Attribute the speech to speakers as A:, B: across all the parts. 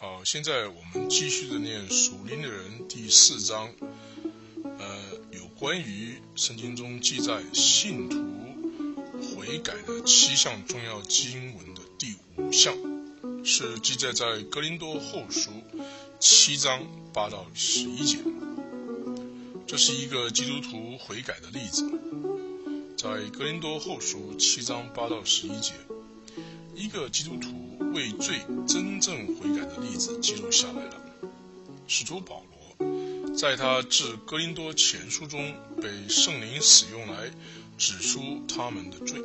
A: 好，现在我们继续的念《属灵的人》第四章，呃，有关于圣经中记载信徒悔改的七项重要经文的第五项，是记载在格林多后书七章八到十一节。这是一个基督徒悔改的例子，在格林多后书七章八到十一节，一个基督徒。为罪真正悔改的例子记录下来了。使徒保罗在他致哥林多前书中被圣灵使用来指出他们的罪，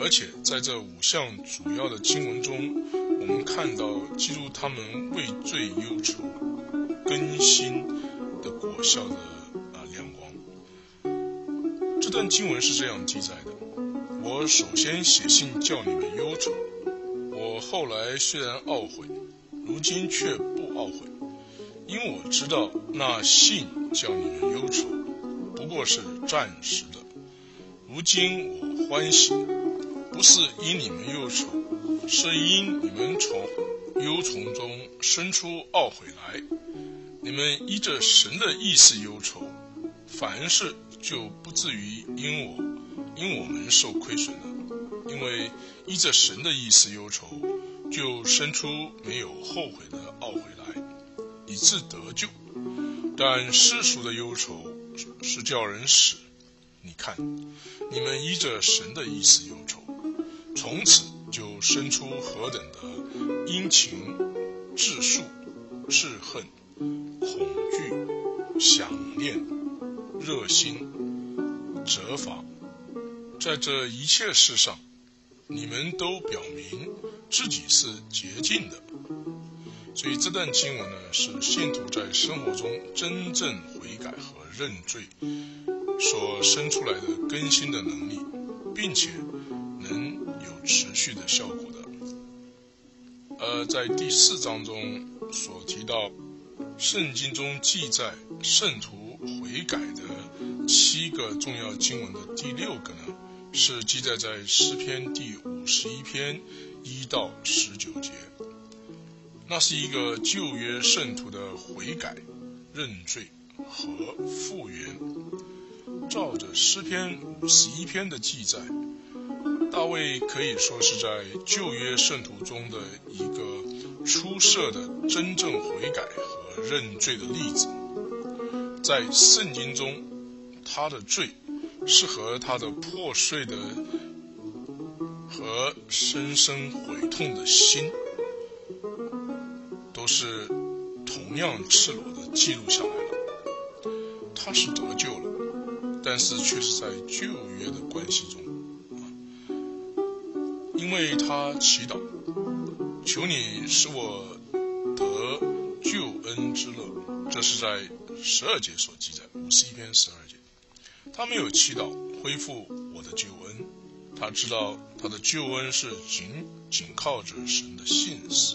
A: 而且在这五项主要的经文中，我们看到记录他们为罪忧愁、更新的果效的啊亮光。这段经文是这样记载的：我首先写信叫你们忧愁。后来虽然懊悔，如今却不懊悔，因我知道那信叫你们忧愁，不过是暂时的。如今我欢喜，不是因你们忧愁，是因你们从忧愁中生出懊悔来。你们依着神的意思忧愁，凡事就不至于因我因我们受亏损了。因为依着神的意思忧愁，就生出没有后悔的懊悔来，以致得救。但世俗的忧愁是叫人死。你看，你们依着神的意思忧愁，从此就生出何等的殷勤、质数、智恨、恐惧、想念、热心、责罚，在这一切事上。你们都表明自己是洁净的，所以这段经文呢，是信徒在生活中真正悔改和认罪所生出来的更新的能力，并且能有持续的效果的。而在第四章中所提到，圣经中记载圣徒悔改的七个重要经文的第六个呢？是记载在诗篇第五十一篇一到十九节，那是一个旧约圣徒的悔改、认罪和复原。照着诗篇五十一篇的记载，大卫可以说是在旧约圣徒中的一个出色的真正悔改和认罪的例子。在圣经中，他的罪。是和他的破碎的和深深悔痛的心，都是同样赤裸的记录下来了。他是得救了，但是却是在旧约的关系中，因为他祈祷，求你使我得救恩之乐。这是在十二节所记载，五十一篇十二节。他没有祈祷恢复我的救，他知道他的救恩是仅仅靠着神的信实，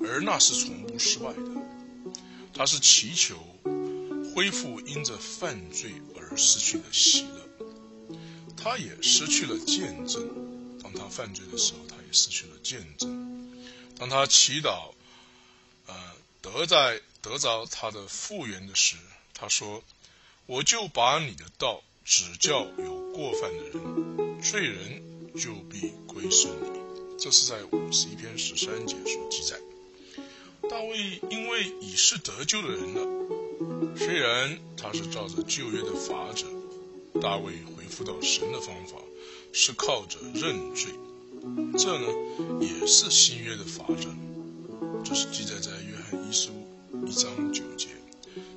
A: 而那是从不失败的。他是祈求恢复因着犯罪而失去的喜乐，他也失去了见证。当他犯罪的时候，他也失去了见证。当他祈祷，呃，得在得着他的复原的时，他说。我就把你的道指教有过犯的人，罪人就必归顺你。这是在五十一篇十三节所记载。大卫因为已是得救的人了，虽然他是照着旧约的法则，大卫回复到神的方法是靠着认罪，这呢也是新约的法则。这是记载在约翰一书一章九节。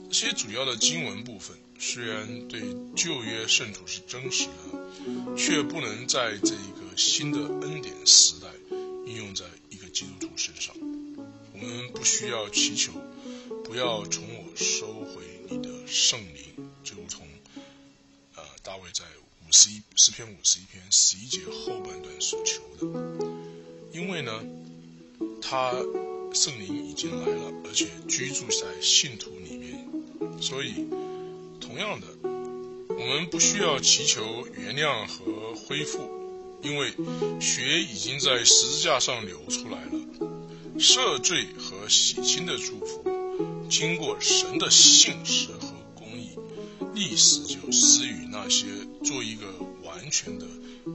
A: 这些主要的经文部分。虽然对旧约圣徒是真实的，却不能在这一个新的恩典时代应用在一个基督徒身上。我们不需要祈求，不要从我收回你的圣灵，就如同呃大卫在五十一诗篇五十一篇十一节后半段所求的。因为呢，他圣灵已经来了，而且居住在信徒里面，所以。同样的，我们不需要祈求原谅和恢复，因为血已经在十字架上流出来了，赦罪和洗清的祝福，经过神的信实和公义，历史就施予那些做一个完全的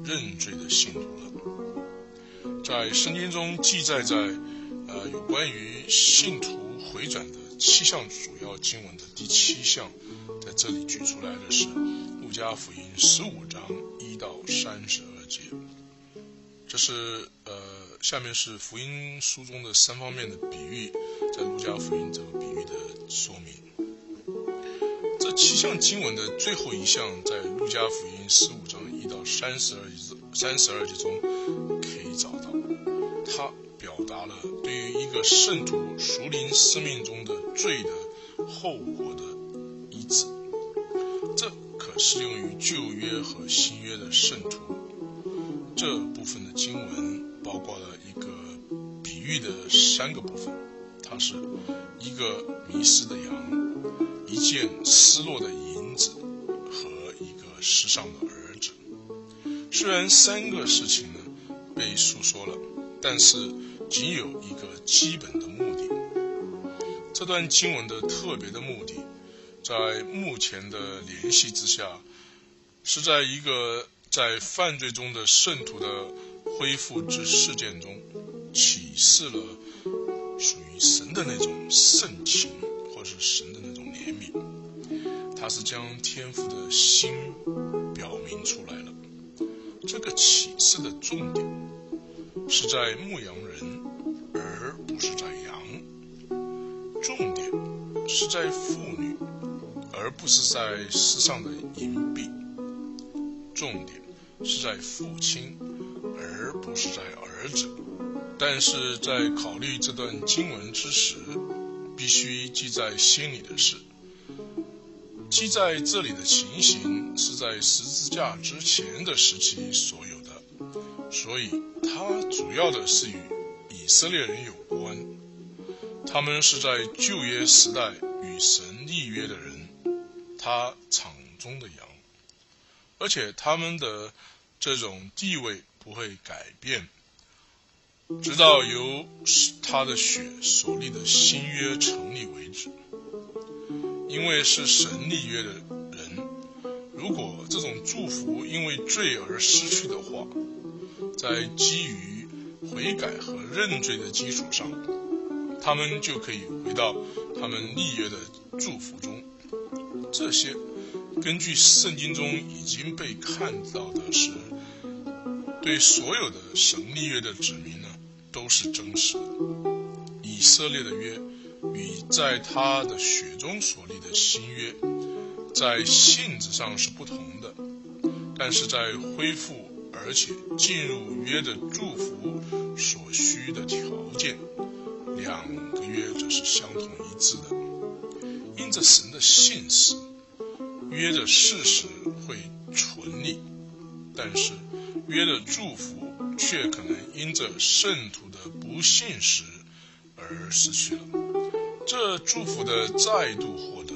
A: 认罪的信徒了。在圣经中记载在呃有关于信徒回转的七项主要经文的第七项，在这里举出来的是路加福音十五章一到三十二节。这是呃，下面是福音书中的三方面的比喻，在路加福音这个比喻的说明。这七项经文的最后一项，在路加福音十五章一到三十二节三十二节中可以找到。它表达了对于一个圣徒熟灵生命中的罪的后果的旧约和新约的圣徒。这部分的经文包括了一个比喻的三个部分，它是一个迷失的羊，一件失落的银子和一个失丧的儿子。虽然三个事情呢被诉说了，但是仅有一个基本的目的。这段经文的特别的目的，在目前的联系之下，是在一个。在犯罪中的圣徒的恢复之事件中，启示了属于神的那种圣情，或是神的那种怜悯。他是将天父的心表明出来了。这个启示的重点是在牧羊人，而不是在羊；重点是在妇女，而不是在世上的淫；重点。是在父亲，而不是在儿子。但是在考虑这段经文之时，必须记在心里的是，记在这里的情形是在十字架之前的时期所有的，所以它主要的是与以色列人有关。他们是在旧约时代与神立约的人，他场中的羊，而且他们的。这种地位不会改变，直到由他的血所立的新约成立为止。因为是神立约的人，如果这种祝福因为罪而失去的话，在基于悔改和认罪的基础上，他们就可以回到他们立约的祝福中。这些根据圣经中已经被看到的是。对所有的神立约的指明呢，都是真实的。以色列的约与在他的血中所立的新约，在性质上是不同的，但是在恢复而且进入约的祝福所需的条件，两个约则是相同一致的。因着神的信实，约的事实会存立，但是。约的祝福，却可能因着圣徒的不信时而失去了。这祝福的再度获得，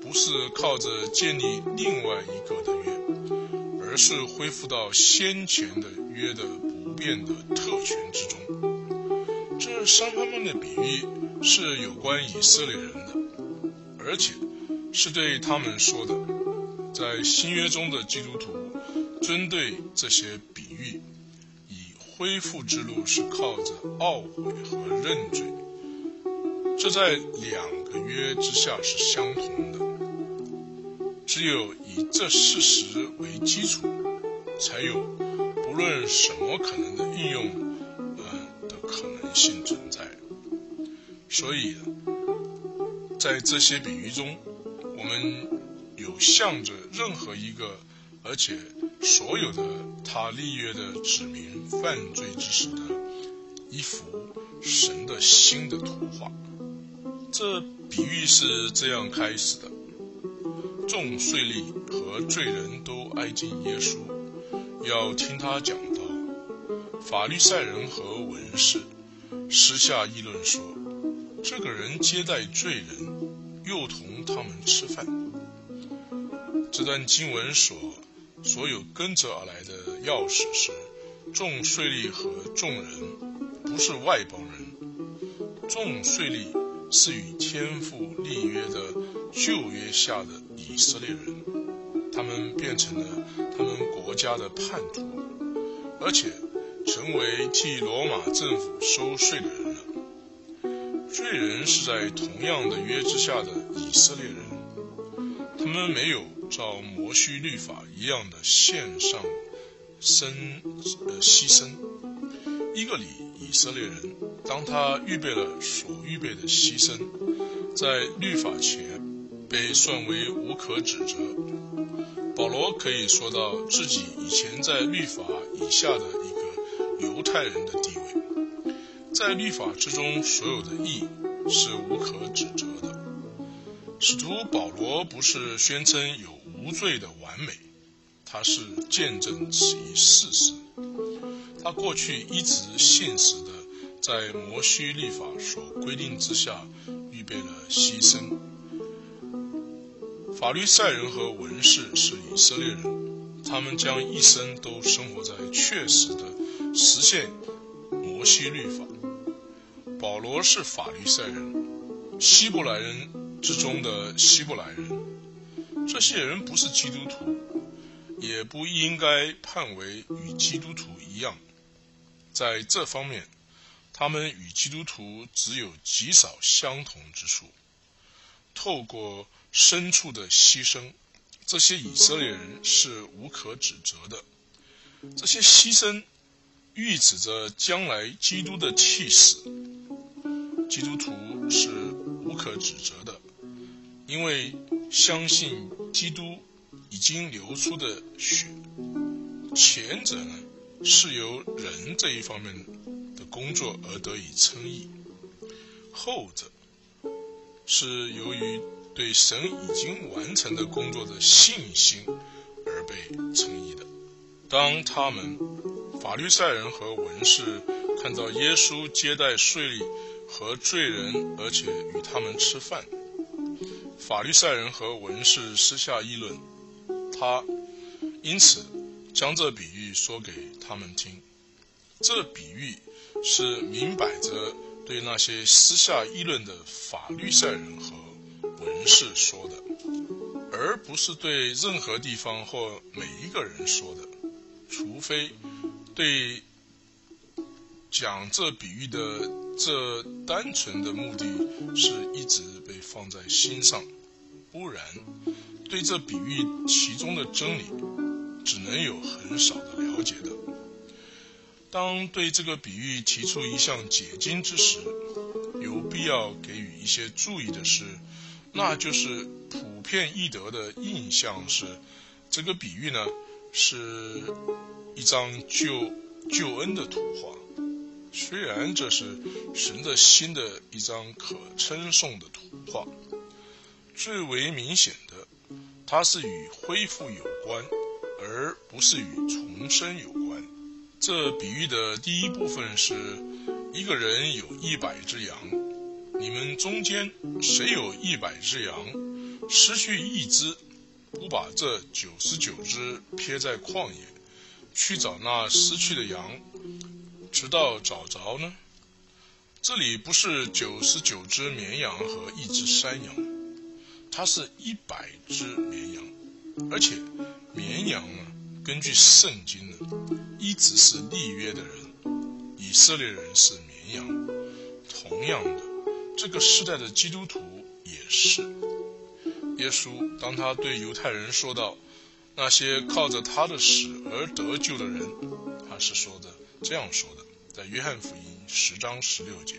A: 不是靠着建立另外一个的约，而是恢复到先前的约的不变的特权之中。这三方面的比喻是有关以色列人的，而且是对他们说的。在新约中的基督徒。针对这些比喻，以恢复之路是靠着懊悔和认罪，这在两个约之下是相同的。只有以这事实为基础，才有不论什么可能的应用，呃的可能性存在。所以，在这些比喻中，我们有向着任何一个，而且。所有的他立约的指明犯罪之时的一幅神的新的图画，这比喻是这样开始的：众税吏和罪人都挨近耶稣，要听他讲道。法律赛人和文士私下议论说：“这个人接待罪人，又同他们吃饭。”这段经文所。所有跟着而来的钥匙是众税吏和众人，不是外邦人。重税吏是与天父立约的旧约下的以色列人，他们变成了他们国家的叛徒，而且成为替罗马政府收税的人。罪人是在同样的约之下的以色列人，他们没有照摩西律法一样的献上生呃牺牲。一个里以色列人，当他预备了所预备的牺牲，在律法前被算为无可指责。保罗可以说到自己以前在律法以下的一个犹太人的地位，在律法之中所有的义是无可指责的。使徒保罗不是宣称有无罪的完美，他是见证此一事实。他过去一直信实的，在摩西律法所规定之下，预备了牺牲。法律赛人和文士是以色列人，他们将一生都生活在确实的实现摩西律法。保罗是法律赛人，希伯来人之中的希伯来人，这些人不是基督徒，也不应该判为与基督徒一样。在这方面，他们与基督徒只有极少相同之处。透过牲畜的牺牲，这些以色列人是无可指责的。这些牺牲预指着将来基督的气死。基督徒是无可指责的，因为相信基督已经流出的血。前者呢？是由人这一方面的工作而得以称义，后者是由于对神已经完成的工作的信心而被称义的。当他们法律赛人和文士看到耶稣接待税吏和罪人，而且与他们吃饭，法律赛人和文士私下议论他，因此。将这比喻说给他们听，这比喻是明摆着对那些私下议论的法律赛人和文士说的，而不是对任何地方或每一个人说的，除非对讲这比喻的这单纯的目的是一直被放在心上，不然对这比喻其中的真理。只能有很少的了解的。当对这个比喻提出一项解经之时，有必要给予一些注意的是，那就是普遍易得的印象是，这个比喻呢是一张救救恩的图画。虽然这是神的新的一张可称颂的图画，最为明显的，它是与恢复有关。而不是与重生有关。这比喻的第一部分是：一个人有一百只羊，你们中间谁有一百只羊，失去一只，不把这九十九只撇在旷野，去找那失去的羊，直到找着呢？这里不是九十九只绵羊和一只山羊，它是一百只绵羊，而且。绵羊呢？根据圣经呢，一直是立约的人，以色列人是绵羊。同样的，这个时代的基督徒也是。耶稣当他对犹太人说道：“那些靠着他的死而得救的人，他是说的这样说的，在约翰福音十章十六节，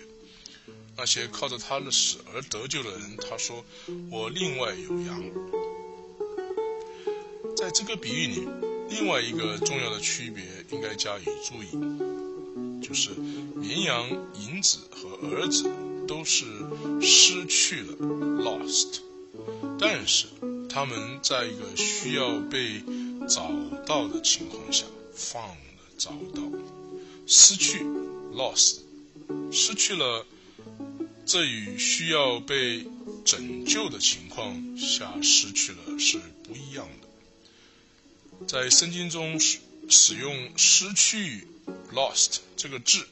A: 那些靠着他的死而得救的人，他说：我另外有羊。”在这个比喻里，另外一个重要的区别应该加以注意，就是绵羊、银子和儿子都是失去了 （lost），但是他们在一个需要被找到的情况下放了找到，失去 （lost），失去了，这与需要被拯救的情况下失去了是不一样的。在圣经中使使用“失去 ”（lost） 这个字，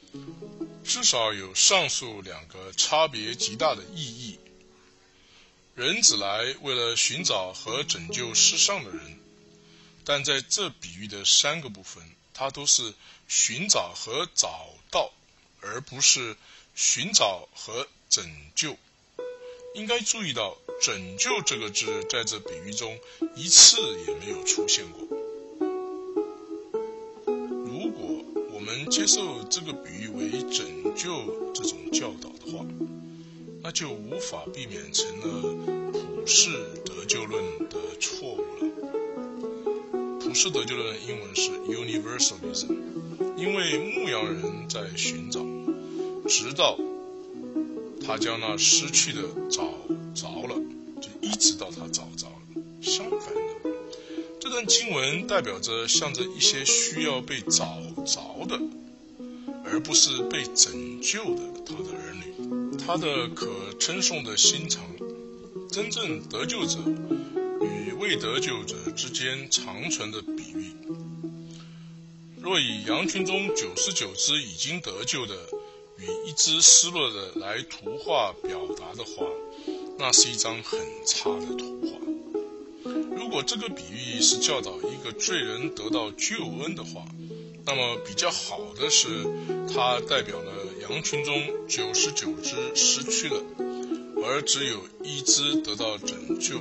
A: 至少有上述两个差别极大的意义。人只来为了寻找和拯救世上的人，但在这比喻的三个部分，它都是寻找和找到，而不是寻找和拯救。应该注意到“拯救”这个字在这比喻中一次也没有出现过。如果我们接受这个比喻为拯救这种教导的话，那就无法避免成了普世得救论的错误了。普世得救论英文是 universalism，因为牧羊人在寻找，直到。他将那失去的找着了，就一直到他找着了。相反的，这段经文代表着向着一些需要被找着的，而不是被拯救的他的儿女。他的可称颂的心肠，真正得救者与未得救者之间长存的比喻。若以羊群中九十九只已经得救的。与一只失落的来图画表达的话，那是一张很差的图画。如果这个比喻是教导一个罪人得到救恩的话，那么比较好的是，它代表了羊群中九十九只失去了，而只有一只得到拯救。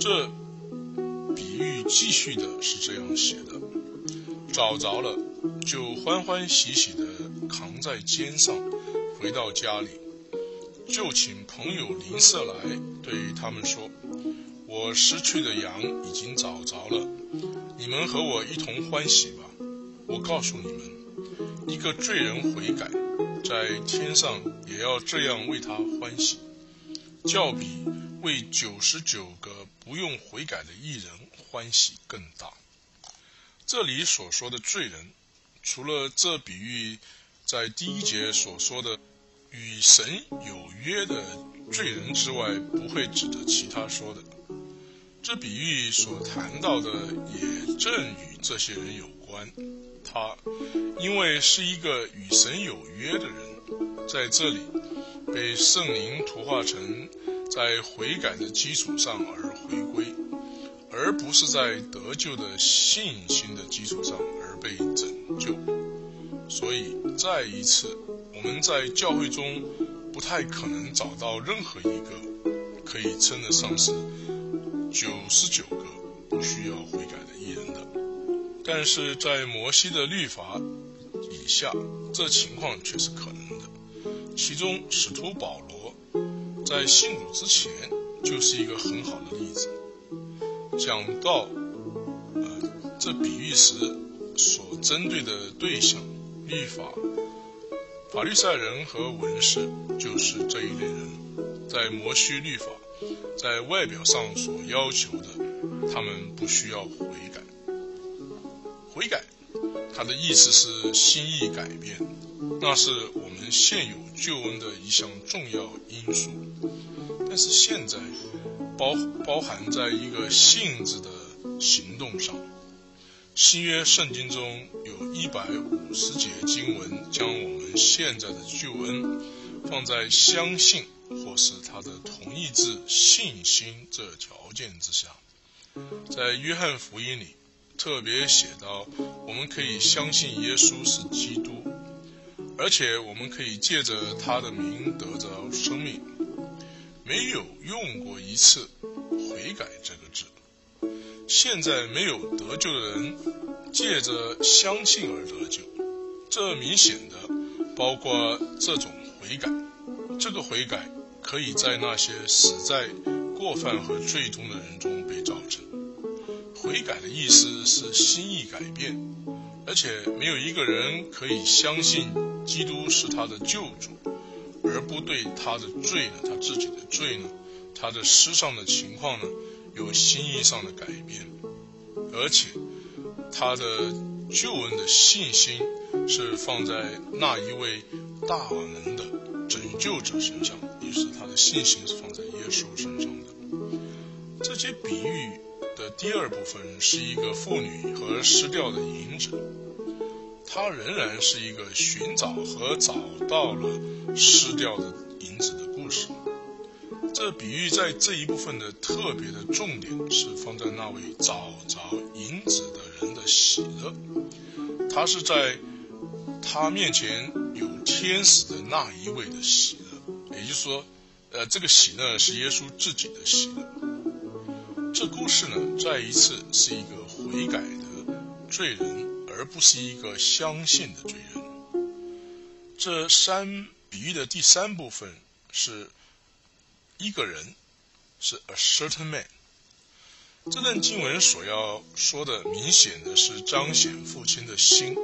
A: 这比喻继续的是这样写的：找着了，就欢欢喜喜的。扛在肩上，回到家里，就请朋友邻舍来，对他们说：“我失去的羊已经找着了，你们和我一同欢喜吧。”我告诉你们，一个罪人悔改，在天上也要这样为他欢喜，较比为九十九个不用悔改的艺人欢喜更大。这里所说的罪人，除了这比喻。在第一节所说的与神有约的罪人之外，不会指着其他说的。这比喻所谈到的也正与这些人有关。他因为是一个与神有约的人，在这里被圣灵图画成在悔改的基础上而回归，而不是在得救的信心的基础上而被拯救。所以，再一次，我们在教会中不太可能找到任何一个可以称得上是九十九个不需要悔改的艺人。但是在摩西的律法以下，这情况却是可能的。其中，使徒保罗在信主之前就是一个很好的例子。讲到呃这比喻时所针对的对象。律法、法律赛人和文士就是这一类人，在摩西律法在外表上所要求的，他们不需要悔改。悔改，它的意思是心意改变，那是我们现有救恩的一项重要因素。但是现在包包含在一个性质的行动上。新约圣经中有一百五十节经文，将我们现在的救恩放在相信或是他的同意字信心这条件之下。在约翰福音里特别写到，我们可以相信耶稣是基督，而且我们可以借着他的名得着生命。没有用过一次“悔改”这个字。现在没有得救的人，借着相信而得救，这明显的包括这种悔改。这个悔改可以在那些死在过犯和罪中的人中被造成。悔改的意思是心意改变，而且没有一个人可以相信基督是他的救主，而不对他的罪呢，他自己的罪呢，他的世上的情况呢。有心意上的改变，而且他的救恩的信心是放在那一位大能的拯救者身上，于是他的信心是放在耶稣身上的。这些比喻的第二部分是一个妇女和失掉的银子，它仍然是一个寻找和找到了失掉的银子的故事。这比喻在这一部分的特别的重点是放在那位找着银子的人的喜乐，他是在他面前有天使的那一位的喜乐，也就是说，呃，这个喜乐是耶稣自己的喜乐。这故事呢，再一次是一个悔改的罪人，而不是一个相信的罪人。这三比喻的第三部分是。一个人是 a certain man。这段经文所要说的，明显的是彰显父亲的心。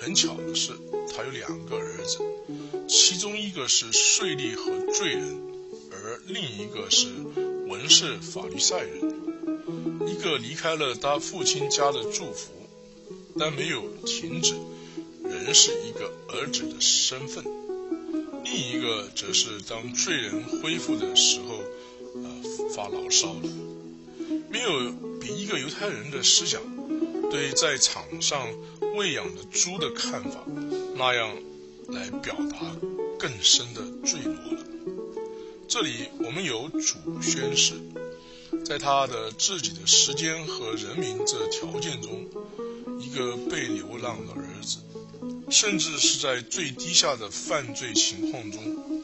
A: 很巧的是，他有两个儿子，其中一个是税吏和罪人，而另一个是文是法律赛人。一个离开了他父亲家的祝福，但没有停止，仍是一个儿子的身份。另一个则是当罪人恢复的时候，呃，发牢骚的。没有比一个犹太人的思想对在场上喂养的猪的看法那样来表达更深的坠落。这里我们有主宣誓，在他的自己的时间和人民这条件中，一个被流浪的儿子。甚至是在最低下的犯罪情况中，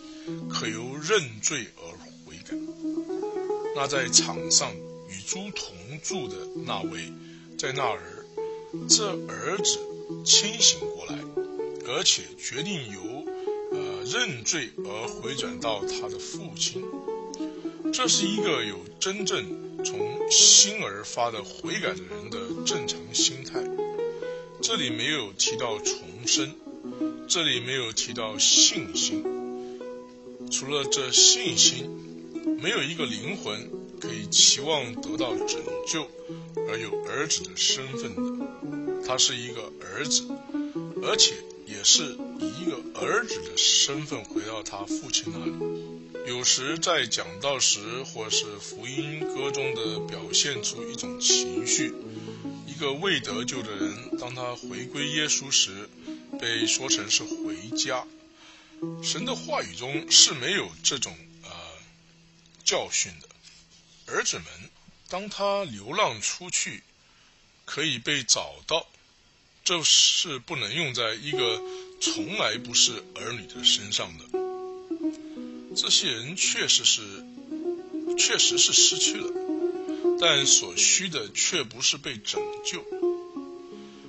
A: 可由认罪而悔改。那在场上与猪同住的那位，在那儿，这儿子清醒过来，而且决定由认罪而回转到他的父亲。这是一个有真正从心而发的悔改的人的正常心态。这里没有提到重生，这里没有提到信心。除了这信心，没有一个灵魂可以期望得到拯救而有儿子的身份的。他是一个儿子，而且也是以一个儿子的身份回到他父亲那里。有时在讲道时，或是福音歌中的表现出一种情绪。一个未得救的人，当他回归耶稣时，被说成是回家。神的话语中是没有这种呃教训的。儿子们，当他流浪出去，可以被找到，这是不能用在一个从来不是儿女的身上的。这些人确实是，确实是失去了。但所需的却不是被拯救。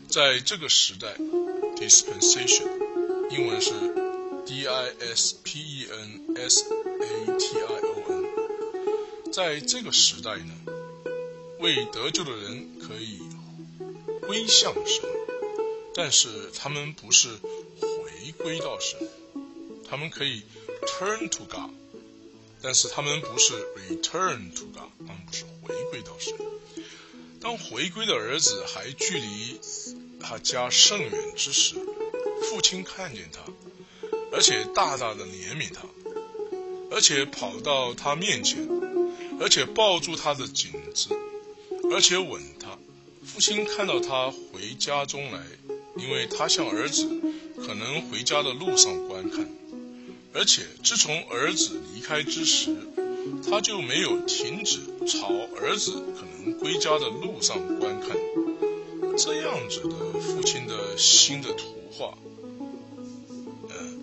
A: 在这个时代，dispensation，英文是 D-I-S-P-E-N-S-A-T-I-O-N。在这个时代呢，未得救的人可以归向神，但是他们不是回归到神，他们可以 turn to God。但是他们不是 return to God，他们不是回归到神。当回归的儿子还距离他家甚远之时，父亲看见他，而且大大的怜悯他，而且跑到他面前，而且抱住他的颈子，而且吻他。父亲看到他回家中来，因为他向儿子可能回家的路上观看。而且自从儿子离开之时，他就没有停止朝儿子可能归家的路上观看。这样子的父亲的新的图画，嗯，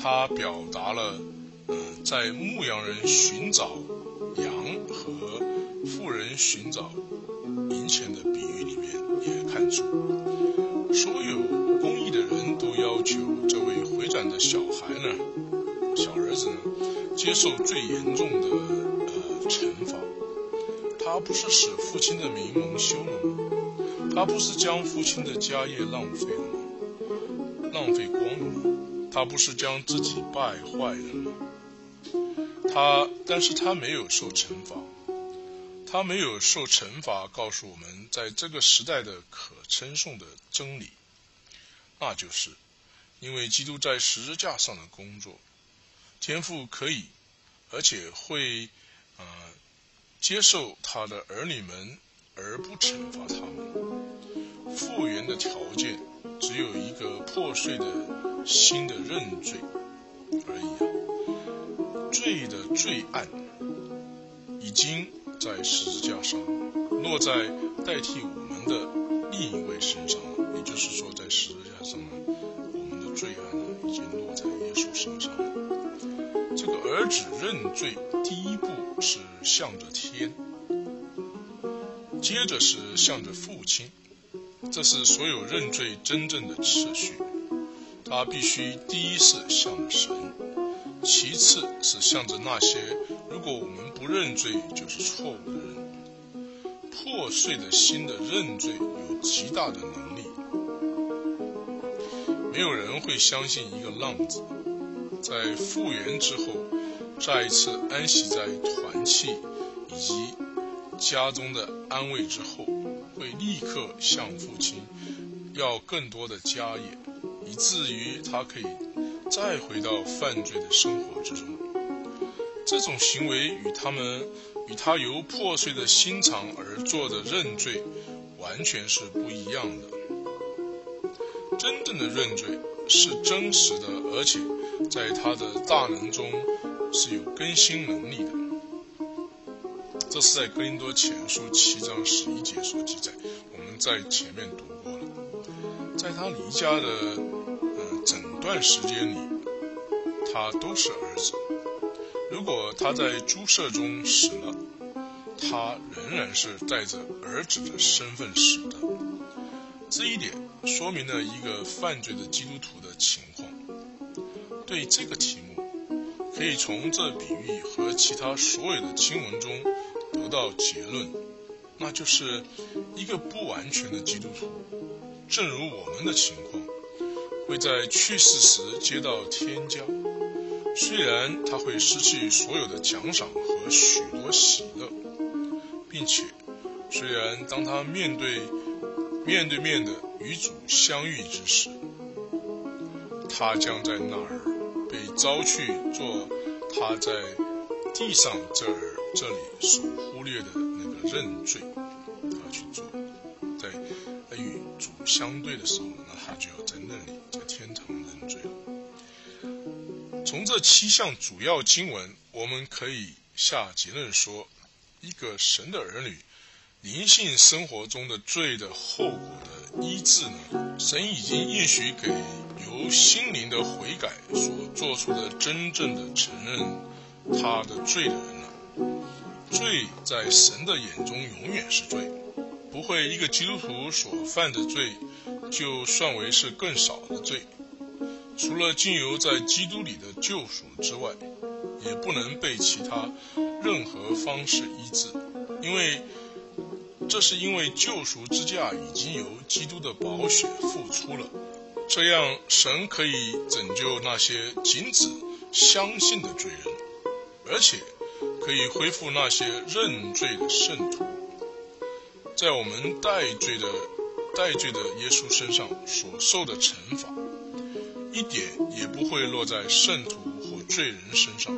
A: 他表达了，嗯，在牧羊人寻找羊和富人寻找银钱的比喻里面，也看出，所有公益的人都要求这位回转的小孩呢。小儿子呢，接受最严重的呃惩罚，他不是使父亲的名蒙羞了吗？他不是将父亲的家业浪费了吗？浪费光了吗？他不是将自己败坏了吗？他，但是他没有受惩罚，他没有受惩罚，告诉我们在这个时代的可称颂的真理，那就是，因为基督在十字架上的工作。天父可以，而且会，呃，接受他的儿女们，而不惩罚他们。复原的条件只有一个破碎的新的认罪而已啊！罪的罪案已经在十字架上落在代替我们的另一位身上了，也就是说，在十字架上呢，我们的罪案呢已经落在耶稣身上了。这个儿子认罪，第一步是向着天，接着是向着父亲。这是所有认罪真正的次序，他必须第一是向着神，其次是向着那些如果我们不认罪就是错误的。碎的心的认罪有极大的能力，没有人会相信一个浪子在复原之后，再一次安息在团契以及家中的安慰之后。会立刻向父亲要更多的家业，以至于他可以再回到犯罪的生活之中。这种行为与他们与他由破碎的心肠而做的认罪完全是不一样的。真正的认罪是真实的，而且在他的大能中是有更新能力的。这是在《格林多前书》七章十一节所记载，我们在前面读过了。在他离家的呃整段时间里，他都是儿子。如果他在猪舍中死了，他仍然是带着儿子的身份死的。这一点说明了一个犯罪的基督徒的情况。对这个题目，可以从这比喻和其他所有的经文中。得到结论，那就是一个不完全的基督徒，正如我们的情况，会在去世时接到天家。虽然他会失去所有的奖赏和许多喜乐，并且虽然当他面对面对面的与主相遇之时，他将在那儿被招去做他在地上这儿。这里所忽略的那个认罪，他去做，在与主相对的时候，那他就要在那里，在天堂认罪了。从这七项主要经文，我们可以下结论说，一个神的儿女灵性生活中的罪的后果的医治呢，神已经应许给由心灵的悔改所做出的真正的承认他的罪的人了。罪在神的眼中永远是罪，不会一个基督徒所犯的罪就算为是更少的罪。除了经由在基督里的救赎之外，也不能被其他任何方式医治，因为这是因为救赎之价已经由基督的宝血付出了。这样，神可以拯救那些仅止相信的罪人，而且。可以恢复那些认罪的圣徒，在我们代罪的代罪的耶稣身上所受的惩罚，一点也不会落在圣徒或罪人身上，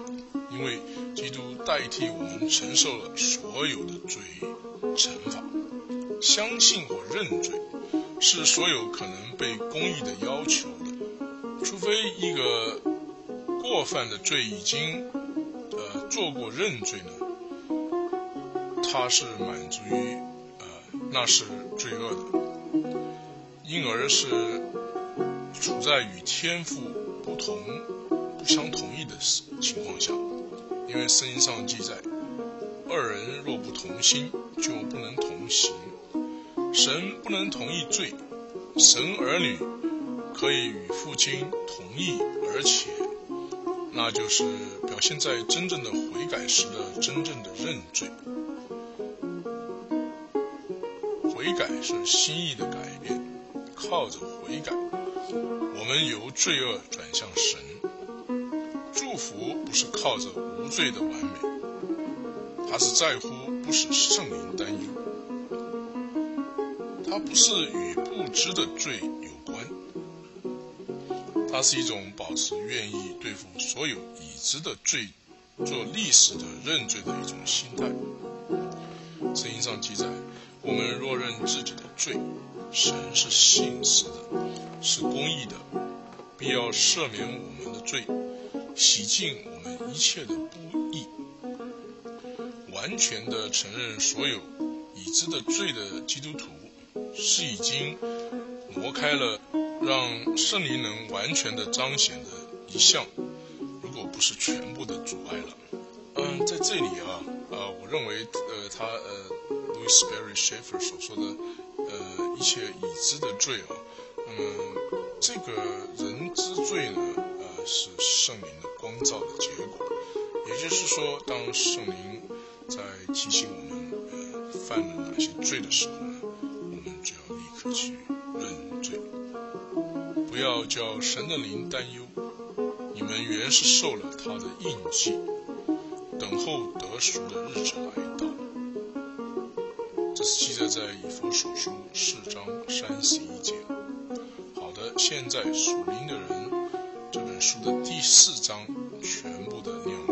A: 因为基督代替我们承受了所有的罪惩罚。相信或认罪是所有可能被公义的要求的，除非一个过犯的罪已经呃。做过认罪呢，他是满足于，呃，那是罪恶的，因而是处在与天赋不同、不相同意的情况下。因为圣经上记载，二人若不同心，就不能同行。神不能同意罪，神儿女可以与父亲同意，而且。那就是表现在真正的悔改时的真正的认罪。悔改是心意的改变，靠着悔改，我们由罪恶转向神。祝福不是靠着无罪的完美，它是在乎不使圣灵担忧，它不是与不知的罪有关。它是一种保持愿意对付所有已知的罪做历史的认罪的一种心态。圣经上记载，我们若认自己的罪，神是信实的，是公义的，必要赦免我们的罪，洗净我们一切的不义，完全的承认所有已知的罪的基督徒，是已经挪开了让圣灵能完全的彰显的一项，如果不是全部的阻碍了。嗯，在这里啊，呃，我认为，呃，他呃，Louis Berry Schaefer 所说的，一切已知的罪啊，嗯，这个人之罪呢，呃，是圣灵的光照的结果，也就是说，当圣灵在提醒我们，呃，犯了哪些罪的时候呢，我们就要立刻去认罪，不要叫神的灵担忧，你们原是受了他的印记。等候得赎的日子来到，这是记载在以佛所书四章三十一节。好的，现在属灵的人这本书的第四章全部的内容